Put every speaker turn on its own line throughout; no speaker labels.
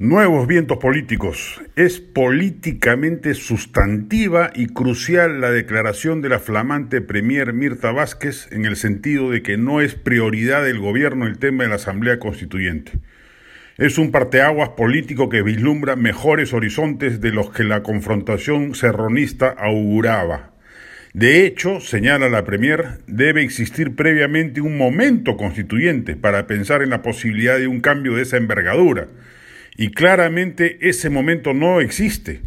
Nuevos vientos políticos. Es políticamente sustantiva y crucial la declaración de la flamante Premier Mirta Vázquez en el sentido de que no es prioridad del gobierno el tema de la Asamblea Constituyente. Es un parteaguas político que vislumbra mejores horizontes de los que la confrontación serronista auguraba. De hecho, señala la Premier, debe existir previamente un momento constituyente para pensar en la posibilidad de un cambio de esa envergadura y claramente ese momento no existe.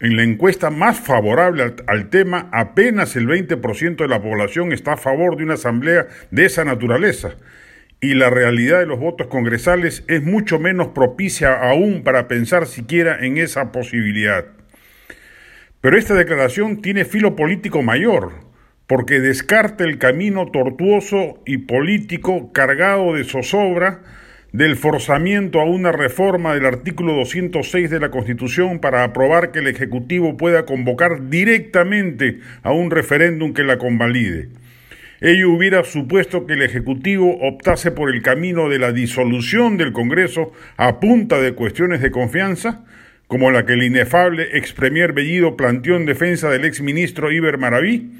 En la encuesta más favorable al, tema, apenas el 20% de la población está a favor de una asamblea de esa naturaleza. Y la realidad de los votos congresales es mucho menos propicia aún para pensar siquiera en esa posibilidad. Pero esta declaración tiene filo político mayor, porque descarta el camino tortuoso y político cargado de zozobra del forzamiento a una reforma del artículo 206 de la Constitución para aprobar que el Ejecutivo pueda convocar directamente a un referéndum que la convalide. Ello hubiera supuesto que el Ejecutivo optase por el camino de la disolución del Congreso a punta de cuestiones de confianza, como la que el inefable ex premier Bellido planteó en defensa del ex ministro Iber Maraví,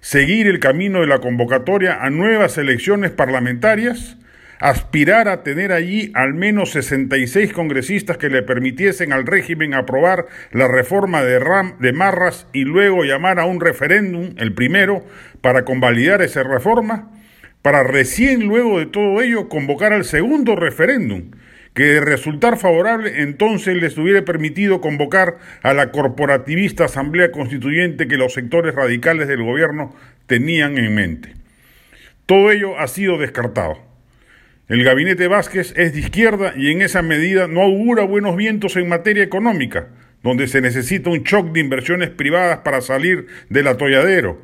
seguir el camino de la convocatoria a nuevas elecciones parlamentarias, aspirar a tener allí al menos 66 congresistas que le permitiesen al régimen aprobar la reforma de, Ram, de Marras y luego llamar a un referéndum, el primero, para convalidar esa reforma, para recién luego de todo ello convocar al segundo referéndum, que de resultar favorable entonces les hubiera permitido convocar a la corporativista Asamblea Constituyente que los sectores radicales del gobierno tenían en mente. Todo ello ha sido descartado. El gabinete Vázquez es de izquierda y en esa medida no augura buenos vientos en materia económica, donde se necesita un shock de inversiones privadas para salir del atolladero,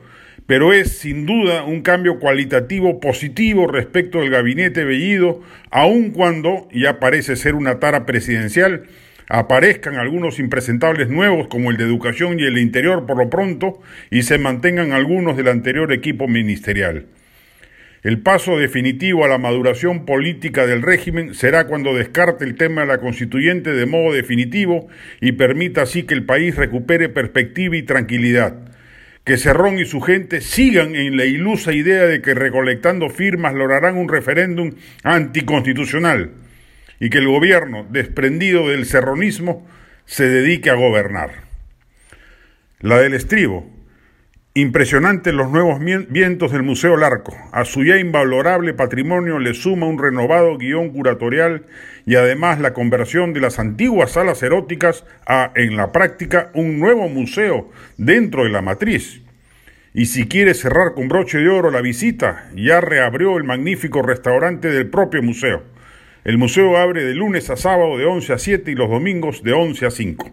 pero es sin duda un cambio cualitativo positivo respecto del gabinete Bellido, aun cuando, ya parece ser una tara presidencial, aparezcan algunos impresentables nuevos como el de Educación y el Interior por lo pronto, y se mantengan algunos del anterior equipo ministerial. El paso definitivo a la maduración política del régimen será cuando descarte el tema de la constituyente de modo definitivo y permita así que el país recupere perspectiva y tranquilidad. Que Cerrón y su gente sigan en la ilusa idea de que recolectando firmas lograrán un referéndum anticonstitucional y que el gobierno, desprendido del cerronismo, se dedique a gobernar. La del estribo, Impresionantes los nuevos vientos del Museo Larco. A su ya invalorable patrimonio le suma un renovado guion curatorial y además la conversión de las antiguas salas eróticas a, en la práctica, un nuevo museo dentro de la matriz. Y si quiere cerrar con broche de oro la visita, ya reabrió el magnífico restaurante del propio museo. El museo abre de lunes a sábado de 11 a 7 y los domingos de 11 a 5.